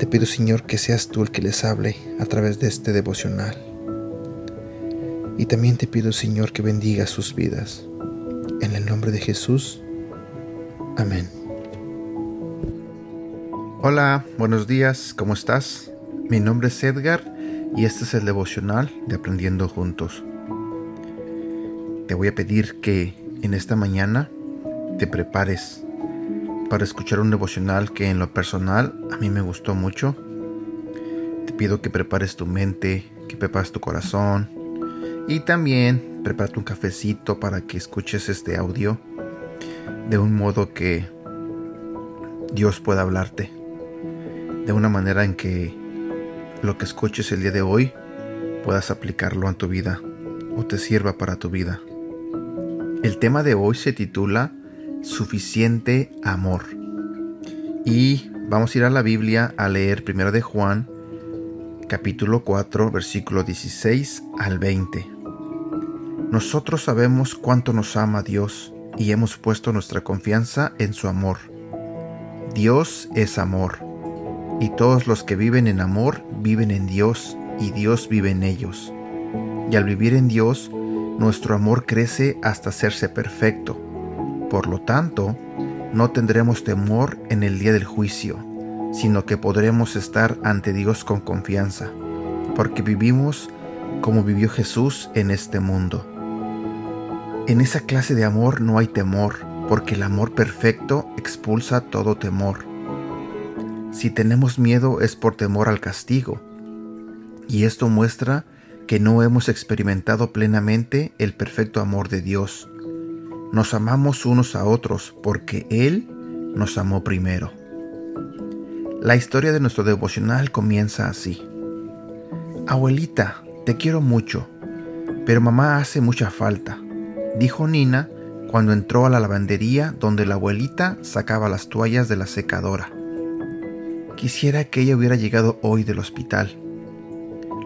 Te pido, Señor, que seas tú el que les hable a través de este devocional. Y también te pido, Señor, que bendiga sus vidas. En el nombre de Jesús. Amén. Hola, buenos días, ¿cómo estás? Mi nombre es Edgar y este es el devocional de Aprendiendo Juntos. Te voy a pedir que en esta mañana te prepares para escuchar un devocional que en lo personal a mí me gustó mucho. Te pido que prepares tu mente, que prepares tu corazón y también prepárate un cafecito para que escuches este audio de un modo que Dios pueda hablarte de una manera en que lo que escuches el día de hoy puedas aplicarlo a tu vida o te sirva para tu vida. El tema de hoy se titula Suficiente Amor. Y vamos a ir a la Biblia a leer primero de Juan, capítulo 4, versículo 16 al 20. Nosotros sabemos cuánto nos ama Dios y hemos puesto nuestra confianza en su amor. Dios es amor y todos los que viven en amor viven en Dios y Dios vive en ellos. Y al vivir en Dios, nuestro amor crece hasta hacerse perfecto. Por lo tanto, no tendremos temor en el día del juicio, sino que podremos estar ante Dios con confianza, porque vivimos como vivió Jesús en este mundo. En esa clase de amor no hay temor, porque el amor perfecto expulsa todo temor si tenemos miedo es por temor al castigo, y esto muestra que no hemos experimentado plenamente el perfecto amor de Dios. Nos amamos unos a otros porque Él nos amó primero. La historia de nuestro devocional comienza así. Abuelita, te quiero mucho, pero mamá hace mucha falta, dijo Nina cuando entró a la lavandería donde la abuelita sacaba las toallas de la secadora. Quisiera que ella hubiera llegado hoy del hospital.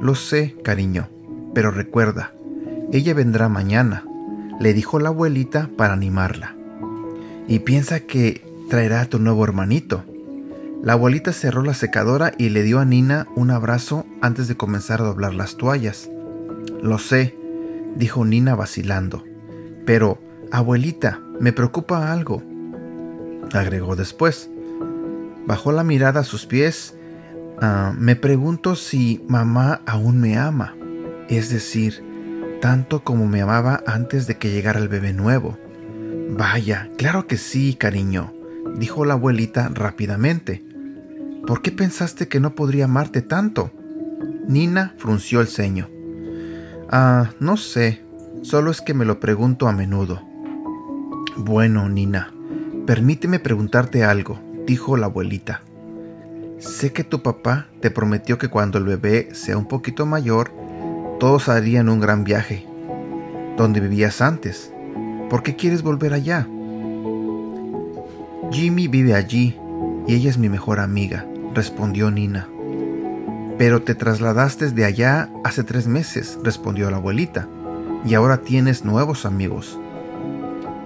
Lo sé, cariño, pero recuerda, ella vendrá mañana, le dijo la abuelita para animarla. Y piensa que traerá a tu nuevo hermanito. La abuelita cerró la secadora y le dio a Nina un abrazo antes de comenzar a doblar las toallas. Lo sé, dijo Nina vacilando. Pero, abuelita, me preocupa algo, agregó después. Bajó la mirada a sus pies. Ah, me pregunto si mamá aún me ama, es decir, tanto como me amaba antes de que llegara el bebé nuevo. Vaya, claro que sí, cariño, dijo la abuelita rápidamente. ¿Por qué pensaste que no podría amarte tanto? Nina frunció el ceño. Ah, no sé, solo es que me lo pregunto a menudo. Bueno, Nina, permíteme preguntarte algo, dijo la abuelita. Sé que tu papá te prometió que cuando el bebé sea un poquito mayor, todos harían un gran viaje. Donde vivías antes. ¿Por qué quieres volver allá? Jimmy vive allí y ella es mi mejor amiga, respondió Nina. Pero te trasladaste de allá hace tres meses, respondió la abuelita, y ahora tienes nuevos amigos.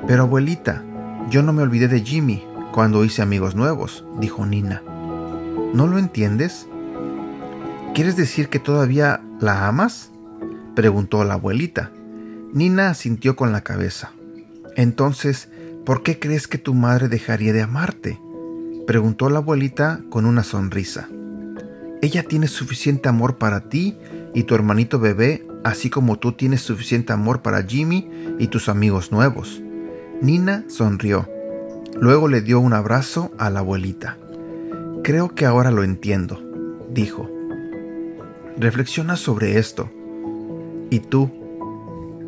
Pero abuelita, yo no me olvidé de Jimmy, cuando hice amigos nuevos, dijo Nina. ¿No lo entiendes? ¿Quieres decir que todavía la amas? Preguntó la abuelita. Nina asintió con la cabeza. Entonces, ¿por qué crees que tu madre dejaría de amarte? preguntó la abuelita con una sonrisa. Ella tiene suficiente amor para ti y tu hermanito bebé, así como tú tienes suficiente amor para Jimmy y tus amigos nuevos. Nina sonrió. Luego le dio un abrazo a la abuelita. Creo que ahora lo entiendo, dijo. Reflexiona sobre esto. ¿Y tú?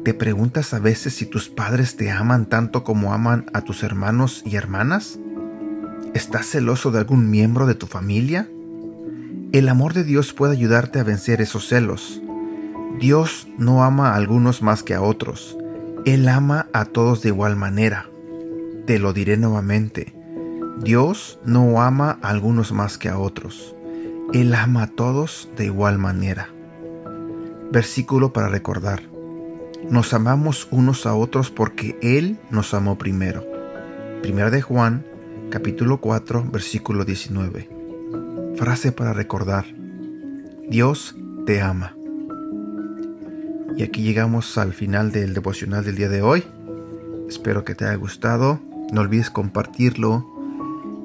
¿Te preguntas a veces si tus padres te aman tanto como aman a tus hermanos y hermanas? ¿Estás celoso de algún miembro de tu familia? El amor de Dios puede ayudarte a vencer esos celos. Dios no ama a algunos más que a otros. Él ama a todos de igual manera. Te lo diré nuevamente. Dios no ama a algunos más que a otros. Él ama a todos de igual manera. Versículo para recordar. Nos amamos unos a otros porque Él nos amó primero. Primera de Juan, capítulo 4, versículo 19. Frase para recordar. Dios te ama. Y aquí llegamos al final del devocional del día de hoy. Espero que te haya gustado. No olvides compartirlo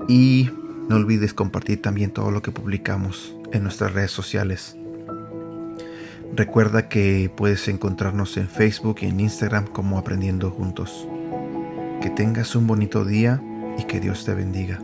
y no olvides compartir también todo lo que publicamos en nuestras redes sociales. Recuerda que puedes encontrarnos en Facebook y en Instagram como Aprendiendo Juntos. Que tengas un bonito día y que Dios te bendiga.